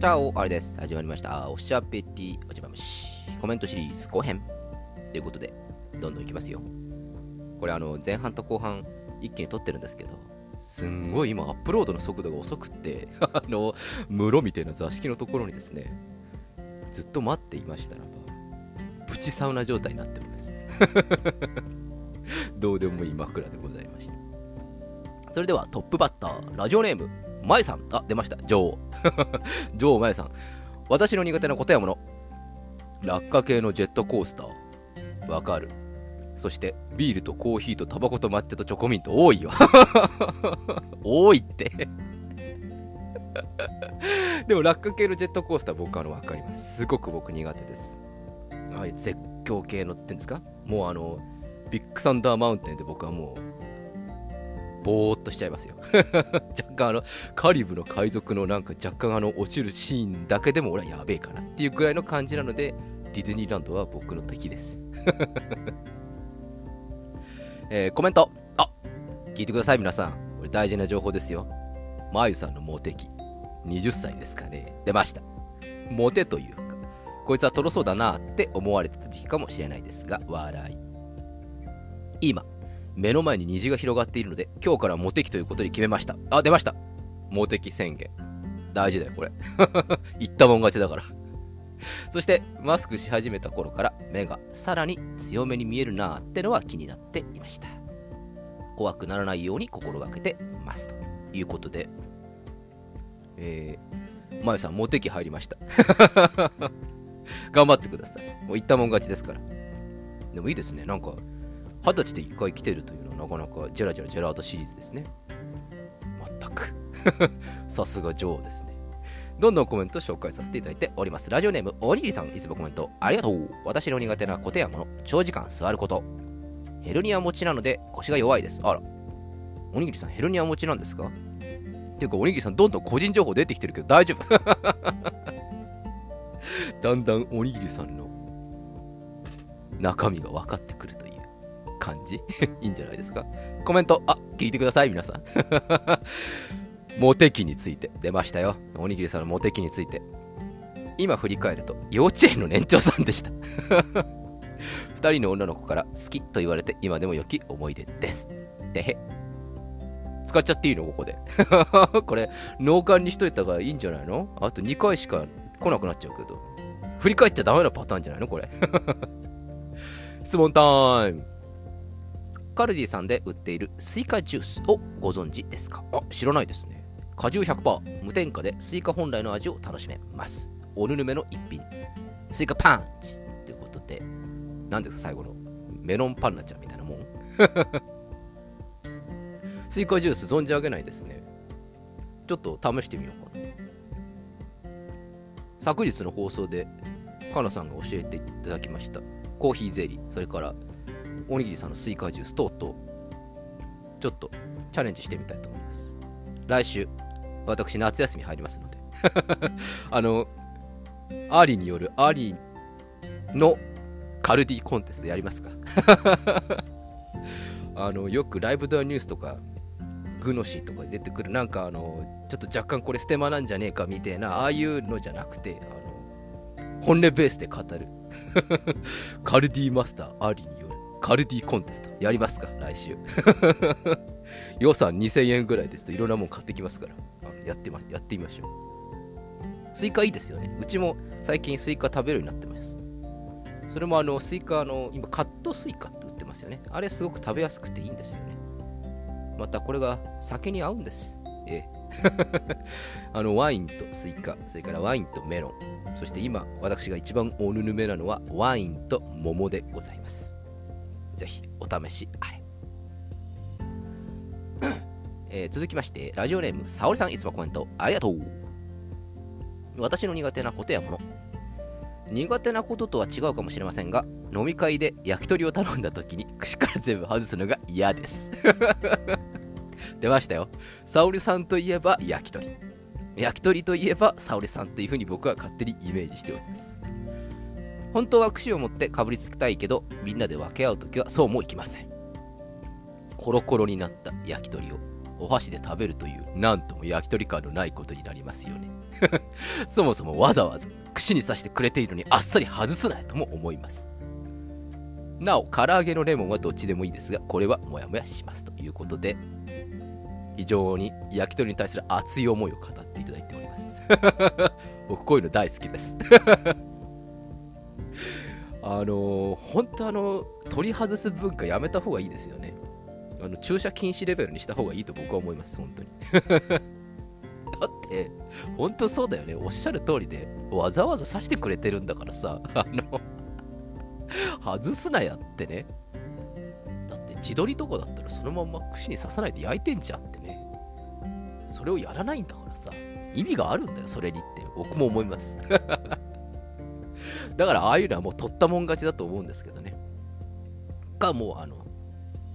チャオあれです。始まりました。おしゃべりおじまむし。コメントシリーズ後編。ということで、どんどんいきますよ。これあの、前半と後半一気に撮ってるんですけど、すんごい今アップロードの速度が遅くって、あの、室みたいな座敷のところにですね、ずっと待っていましたらば、プチサウナ状態になっております。どうでもいい枕でございました。それではトップバッター、ラジオネーム、まえさん。あ、出ました。女王。女王まえさん。私の苦手な答え物。落下系のジェットコースター。わかる。そして、ビールとコーヒーとタバコと抹茶とチョコミント多いよ。多いって。でも落下系のジェットコースター僕あのわかります。すごく僕苦手です。はい、絶叫系のってんですか？もうあの、ビッグサンダーマウンテンで僕はもう、ぼーっとしちゃいますよ。若干あの、カリブの海賊のなんか若干あの、落ちるシーンだけでも俺はやべえかなっていうぐらいの感じなので、ディズニーランドは僕の敵です。えコメント。あ聞いてください皆さん。これ大事な情報ですよ。まゆさんのモテ期。20歳ですかね。出ました。モテというか、こいつはトロそうだなって思われてた時期かもしれないですが、笑い。今、目の前に虹が広がっているので、今日からモテ期ということに決めました。あ、出ましたモテ期宣言。大事だよ、これ。言ったもん勝ちだから。そして、マスクし始めた頃から目がさらに強めに見えるなーってのは気になっていました。怖くならないように心がけてます。ということで、えー、まゆさん、モテ期入りました。頑張ってください。もう言ったもん勝ちですから。でもいいですね。なんか、二十歳で一回来てるというのはなかなかジェラジェラジェラートシリーズですね。まったく。さすが女王ですね。どんどんコメント紹介させていただいております。ラジオネーム、おにぎりさん、いつもコメントありがとう。私の苦手なコテやもの、長時間座ること。ヘルニア持ちなので腰が弱いです。あら。おにぎりさん、ヘルニア持ちなんですか？っていうか、おにぎりさん、どんどん個人情報出てきてるけど大丈夫 だんだんおにぎりさんの中身が分かってくるという感じ？いいんじゃないですか？コメント、あ、聞いてください、皆さん。モテ期について出ましたよ。おにぎりさんのモテ期について。今振り返ると、幼稚園の年長さんでした。二人の女の子から好きと言われて今でも良き思い出です。てへ。使っちゃっていいの？ここで。これ、脳幹にしといた方がいいんじゃないの？あと2回しか来なくなっちゃうけど。振り返っちゃダメなパターンじゃないの？これ。質問タイム。カルディさんで売っているスイカジュースをご存知ですか？あ、知らないですね。果汁100%、無添加でスイカ本来の味を楽しめます。おぬるめの一品。スイカパンチということで、何ですか最後の？メロンパンナちゃんみたいなもん？スイカジュース存じ上げないですね。ちょっと試してみようかな。昨日の放送で、かなさんが教えていただきました。コーヒーゼリー、それからおにぎりさんのスイカジュース等々、ちょっとチャレンジしてみたいと思います。来週、私、夏休み入りますので、あの、アーリーによるアーリーのカルディコンテストやりますか あの、よくライブドアニュースとか、グノシーとかで出てくる、なんかあの、ちょっと若干これステマなんじゃねえかみたいな、ああいうのじゃなくて、あの、本音ベースで語る。カルディマスター、アーリーによるカルディコンテスト。やりますか来週。予算2000円ぐらいですといろんなもん買ってきますから。やってまやってみましょう。スイカいいですよね。うちも最近スイカ食べるようになってます。それもあのスイカの今カットスイカって売ってますよね。あれすごく食べやすくていいんですよね。またこれが酒に合うんです。ええ。あのワインとスイカそれからワインとメロン。そして今私が一番おぬぬめなのはワインと桃でございます。ぜひお試しあれ。えー続きまして、ラジオネーム、さおりさん、いつもコメントありがとう。私の苦手なことやもの。苦手なこととは違うかもしれませんが、飲み会で焼き鳥を頼んだ時に串から全部外すのが嫌です。出ましたよ。沙織さんといえば焼き鳥。焼き鳥といえば沙織さんというふうに僕は勝手にイメージしております。本当は串を持ってかぶりつきたいけど、みんなで分け合うときはそうもいきません。コロコロになった焼き鳥をお箸で食べるという、なんとも焼き鳥感のないことになりますよね。そもそもわざわざ串に刺してくれているのにあっさり外すなよとも思います。なお、唐揚げのレモンはどっちでもいいですが、これはモヤモヤしますということで、非常に焼き鳥に対する熱い思いを語っていただいております。僕こういうの大好きですあの、本当あの、取り外す文化やめた方がいいですよね。あの、駐車禁止レベルにした方がいいと僕は思います、本当に。だって、本当そうだよね。おっしゃる通りで、わざわざ刺してくれてるんだからさ、あの外すなやってね。だって自撮りとかだったらそのまま串に刺さないで焼いてんじゃんってね。それをやらないんだからさ、意味があるんだよ、それにって僕も思います。だからああいうのはもう取ったもん勝ちだと思うんですけどね。か、もうあの、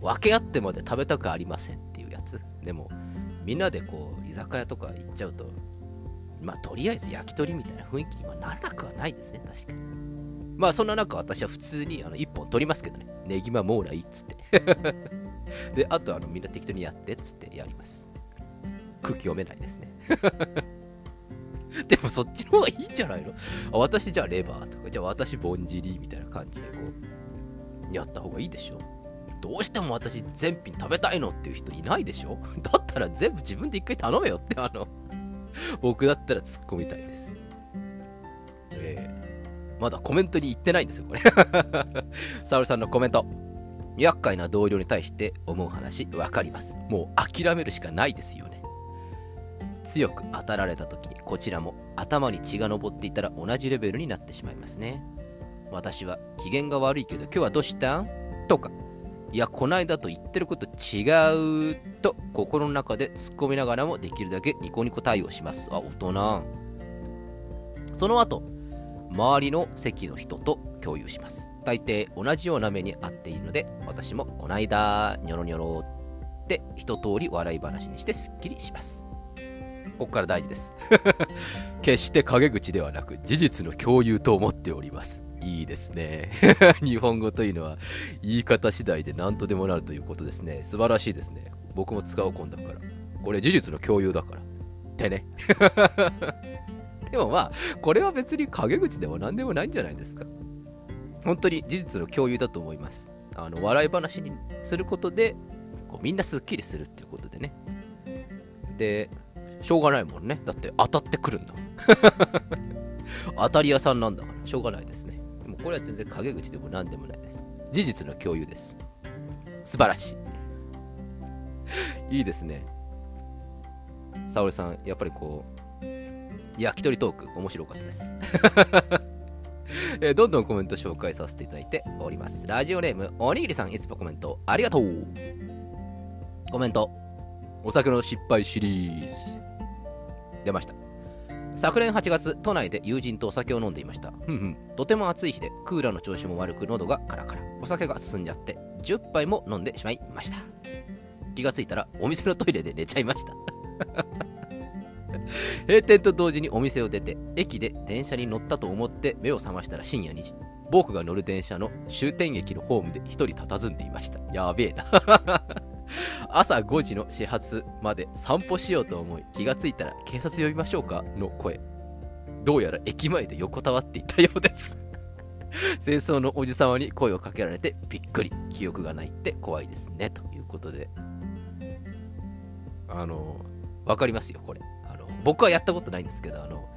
分け合ってまで食べたくありませんっていうやつ。でも、みんなでこう、居酒屋とか行っちゃうと、まあ、とりあえず焼き鳥みたいな雰囲気にはならなくはないですね、確かに。まあ、そんな中、私は普通にあの1本取りますけどね、ネギマもーらいっつって。で、あとあのみんな適当にやってっつってやります。空気読めないですね。でもそっちの方がいいんじゃないの？私じゃあレバーとか、じゃあ私ぼんじりみたいな感じでこう、やった方がいいでしょ？どうしても私全品食べたいのっていう人いないでしょ？だったら全部自分で一回頼めよってあの 僕だったら突っ込みたいです。えー、まだコメントに行ってないんですよ、これサウルさんのコメント。厄介な同僚に対して思う話、わかります。もう諦めるしかないですよね。強く当たられた時にこちらも頭に血が上っていたら同じレベルになってしまいますね。私は機嫌が悪いけど今日はどうした？んとか、いや、こないだと言ってること違うと心の中で突っ込みながらもできるだけニコニコ対応します。あ、大人。その後、周りの席の人と共有します。大抵同じような目に遭っているので、私もこないだ、ニョロニョロって一通り笑い話にしてすっきりします。ここから大事です。決して陰口ではなく事実の共有と思っております。いいですね。日本語というのは言い方次第で何とでもなるということですね。素晴らしいですね。僕も使う今度から。これ事実の共有だから。ってね。でもまあ、これは別に陰口では何でもないんじゃないですか。本当に事実の共有だと思います。あの、笑い話にすることで、こうみんなすっきりするっていうことでね。で、しょうがないもんね。だって当たってくるんだ。当たり屋さんなんだから、しょうがないですね。もうこれは全然陰口でも何でもないです。事実の共有です。素晴らしい。いいですね。沙織さん、やっぱりこう、焼き鳥トーク、面白かったです。えどんどんコメント紹介させていただいております。ラジオネーム、おにぎりさん、いつもコメントありがとう。コメント、お酒の失敗シリーズ。出ました。昨年8月、都内で友人とお酒を飲んでいました。ふんふん。とても暑い日で、クーラーの調子も悪く、喉がカラカラ。お酒が進んじゃって、10杯も飲んでしまいました。気がついたら、お店のトイレで寝ちゃいました。閉店と同時にお店を出て、駅で電車に乗ったと思って目を覚ましたら深夜2時。僕が乗る電車の終点駅のホームで一人佇んでいました。やべえな 朝5時の始発まで散歩しようと思い、気がついたら警察呼びましょうかの声。どうやら駅前で横たわっていたようです 清掃のおじさまに声をかけられてびっくり。記憶がないって怖いですね。ということで。あの、わかりますよ、これ。あの、僕はやったことないんですけど、あの、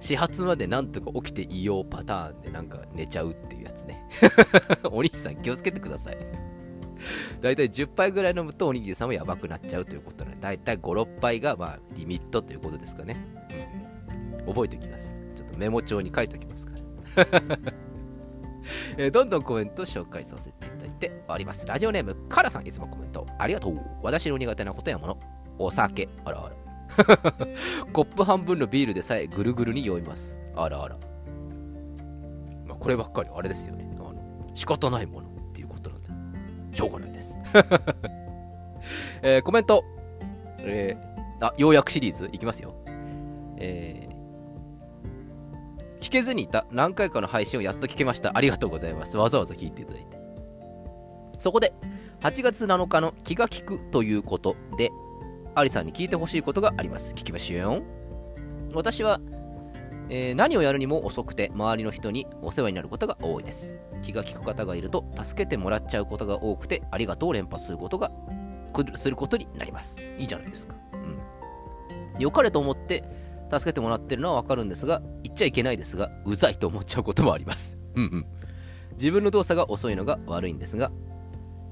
始発までなんとか起きていようパターンでなんか寝ちゃうっていうやつね。お兄さん気をつけてください。だいたい10杯ぐらい飲むとおにぎりさんもやばくなっちゃうということなので、だいたい5、6杯がまあリミットということですかね。うん、覚えておきます。ちょっとメモ帳に書いておきますから。え、どんどんコメント紹介させていただいております。ラジオネーム、カラさんいつもコメントありがとう。私の苦手なことやもの、お酒。あらあら。コップ半分のビールでさえぐるぐるに酔います。あらあら。まあ、こればっかりあれですよね。あの仕方ないものしょうがないです。えー、コメント。えー、あ、ようやくシリーズいきますよ。えー、聞けずにいた何回かの配信をやっと聞けました。ありがとうございます。わざわざ聞いていただいて。そこで、8月7日の気が利くということで、アリさんに聞いてほしいことがあります。聞きましょう。私は、えー、何をやるにも遅くて周りの人にお世話になることが多いです。気が利く方がいると助けてもらっちゃうことが多くてありがとうを連発することがすることになります。いいじゃないですか。うん。良かれと思って助けてもらってるのはわかるんですが、言っちゃいけないですが、うざいと思っちゃうこともあります。うんうん。自分の動作が遅いのが悪いんですが、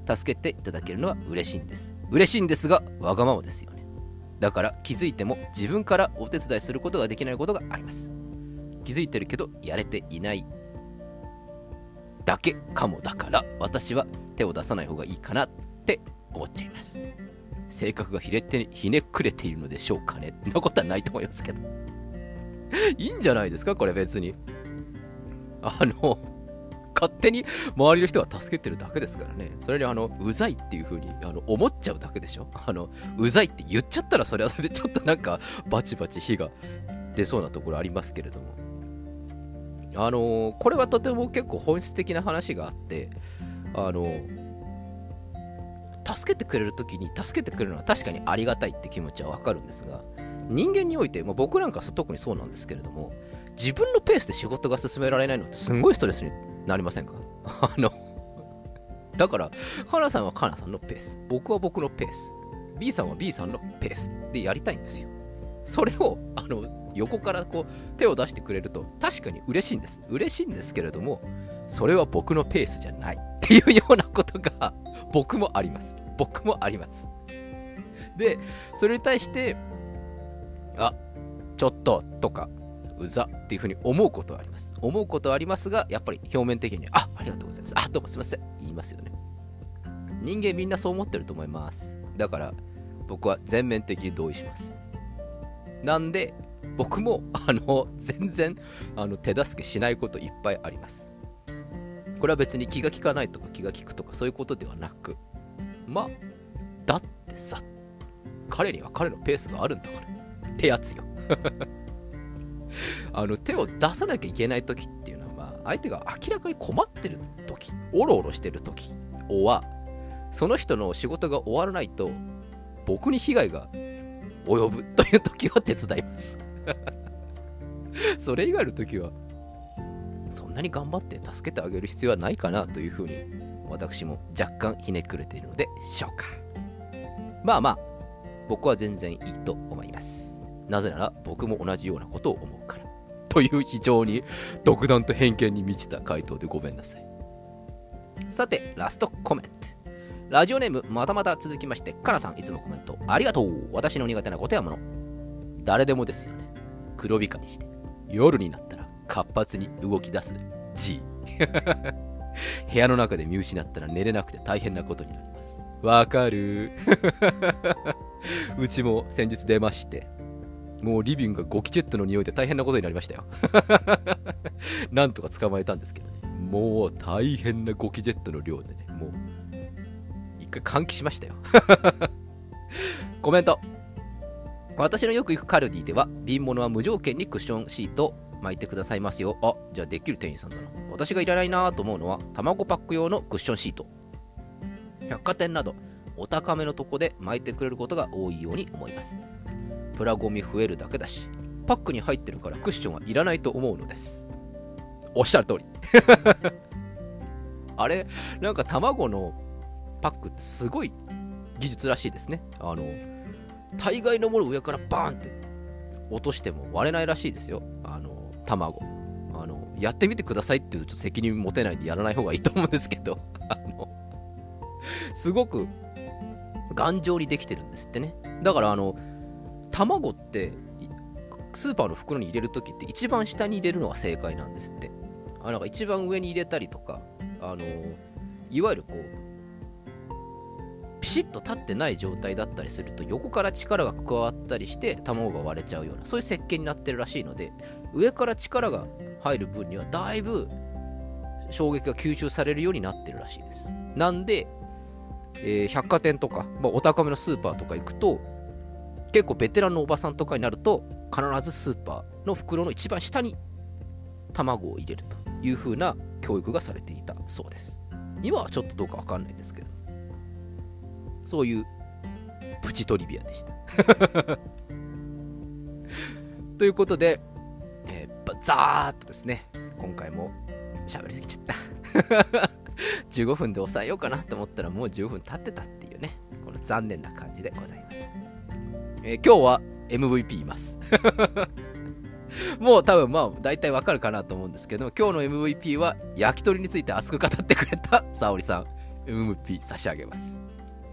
助けていただけるのは嬉しいんです。嬉しいんですが、わがままですよ。だから気づいても自分からお手伝いすることができないことがあります。気づいてるけどやれていないだけかもだから私は手を出さない方がいいかなって思っちゃいます。性格がひれてひねくれているのでしょうかね。そんなことはないと思いますけど。いいんじゃないですかこれ別に。あの、勝手に周りの人が助けてるだけですからね。それにあの、うざいっていう風にあに思っちゃうだけでしょ？あの、うざいって言っちゃったらそれはそれでちょっとなんかバチバチ火が出そうなところありますけれども。あのこれはとても結構本質的な話があって、あの助けてくれる時に助けてくれるのは確かにありがたいって気持ちはわかるんですが、人間において、まあ、僕なんか特にそうなんですけれども、自分のペースで仕事が進められないのってすごいストレスになりませんか？あのだから、カナさんはカナさんのペース、僕は僕のペース、B さんは B さんのペースでやりたいんですよ。それを、あの、横からこう手を出してくれると確かに嬉しいんです。嬉しいんですけれども、それは僕のペースじゃないっていうようなことが僕もあります。僕もあります。で、それに対して、あ、ちょっととか、うざっていうふうに思うことはあります。思うことはありますが、やっぱり表面的に、あ、ありがとうございます。あ、どうもすいません。言いますよね。人間みんなそう思ってると思います。だから、僕は全面的に同意します。なんで、僕も、あの、全然、あの、手助けしないこといっぱいあります。これは別に気が利かないとか気が利くとかそういうことではなく、まあ、だってさ、彼には彼のペースがあるんだから、ってやつよ。あの、手を出さなきゃいけない時っていうのは、まあ、相手が明らかに困ってる時、おろおろしてる時は、その人の仕事が終わらないと、僕に被害が及ぶという時は手伝います それ以外の時は、そんなに頑張って助けてあげる必要はないかなというふうに、私も若干ひねくれているのでしょうか。まあまあ、僕は全然いいと思います。なぜなら僕も同じようなことを思うから。という非常に独断と偏見に満ちた回答でごめんなさい。さて、ラストコメント。ラジオネーム、またまた続きまして、かなさん、いつもコメント、ありがとう。私の苦手なことやもの。誰でもですよね。黒光りして、夜になったら活発に動き出す G。部屋の中で見失ったら寝れなくて大変なことになります。わかる うちも先日出まして、もうリビングがゴキジェットの匂いで大変なことになりましたよ。なんとか捕まえたんですけどね。もう大変なゴキジェットの量でね、もう、一回換気しましたよ。コメント。私のよく行くカルディでは、瓶物は無条件にクッションシート巻いてくださいますよ。あ、じゃあできる店員さんだな。私がいらないなと思うのは、卵パック用のクッションシート。百貨店など、お高めのとこで巻いてくれることが多いように思います。プラゴミ増えるだけだし、パックに入ってるからクッションはいらないと思うのです。おっしゃる通り。あれ、なんか卵のパックってすごい技術らしいですね。あの、大概のもの上からバーンって落としても割れないらしいですよ。あの、卵。あの、やってみてくださいっていうとちょっと責任持てないんでやらない方がいいと思うんですけど、あの、すごく頑丈にできてるんですってね。だからあの、卵ってスーパーの袋に入れるときって一番下に入れるのが正解なんですって。あなんか一番上に入れたりとか、あの、いわゆるこう、ピシッと立ってない状態だったりすると横から力が加わったりして卵が割れちゃうようなそういう設計になってるらしいので上から力が入る分にはだいぶ衝撃が吸収されるようになってるらしいですなんで、えー、百貨店とか、まあ、お高めのスーパーとか行くと結構ベテランのおばさんとかになると必ずスーパーの袋の一番下に卵を入れるという風な教育がされていたそうです今はちょっとどうかわかんないですけどそういうプチトリビアでした。ということで、えー、ざーっとですね、今回も喋りすぎちゃった 15分で抑えようかなと思ったらもう15分経ってたっていうね、この残念な感じでございます。えー、今日は MVP います。もう多分まあ大体わかるかなと思うんですけど今日の MVP は焼き鳥について熱く語ってくれた 沙織さん。MVP 差し上げます。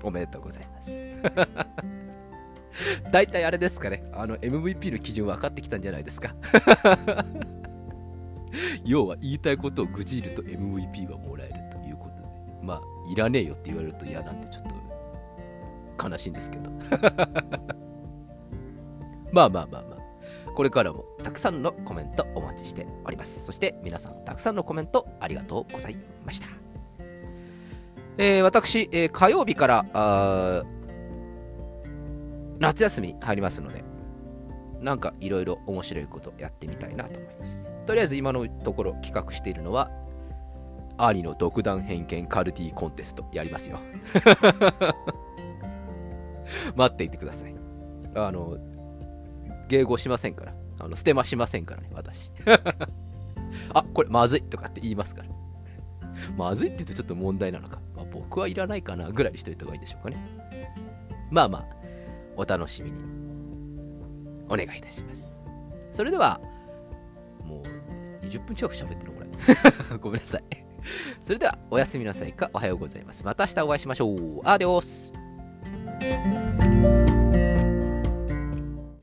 おめでとうございます。大体あれですかね。あの MVP の基準分かってきたんじゃないですか。要は言いたいことを愚痴ると MVP がもらえるということで。まあいらねえよって言われると嫌なんでちょっと悲しいんですけど。まあまあまあまあこれからもたくさんのコメントお待ちしております。そして皆さんたくさんのコメントありがとうございました。えー、私、えー、火曜日から夏休みに入りますので、なんかいろいろ面白いことやってみたいなと思います。とりあえず今のところ企画しているのは、兄の独断偏見カルティコンテストやりますよ。待っていてください。あの、迎合しませんから。あの捨てましませんからね、私。あ、これまずいとかって言いますから。まずいって言うとちょっと問題なのか。まあ、僕はいらないかなぐらいにしといた方がいいでしょうかね。まあまあ、お楽しみにお願いいたします。それでは、もう20分近く喋ってるのこれ。ごめんなさい。それでは、おやすみなさいか、おはようございます。また明日お会いしましょう。アデオス。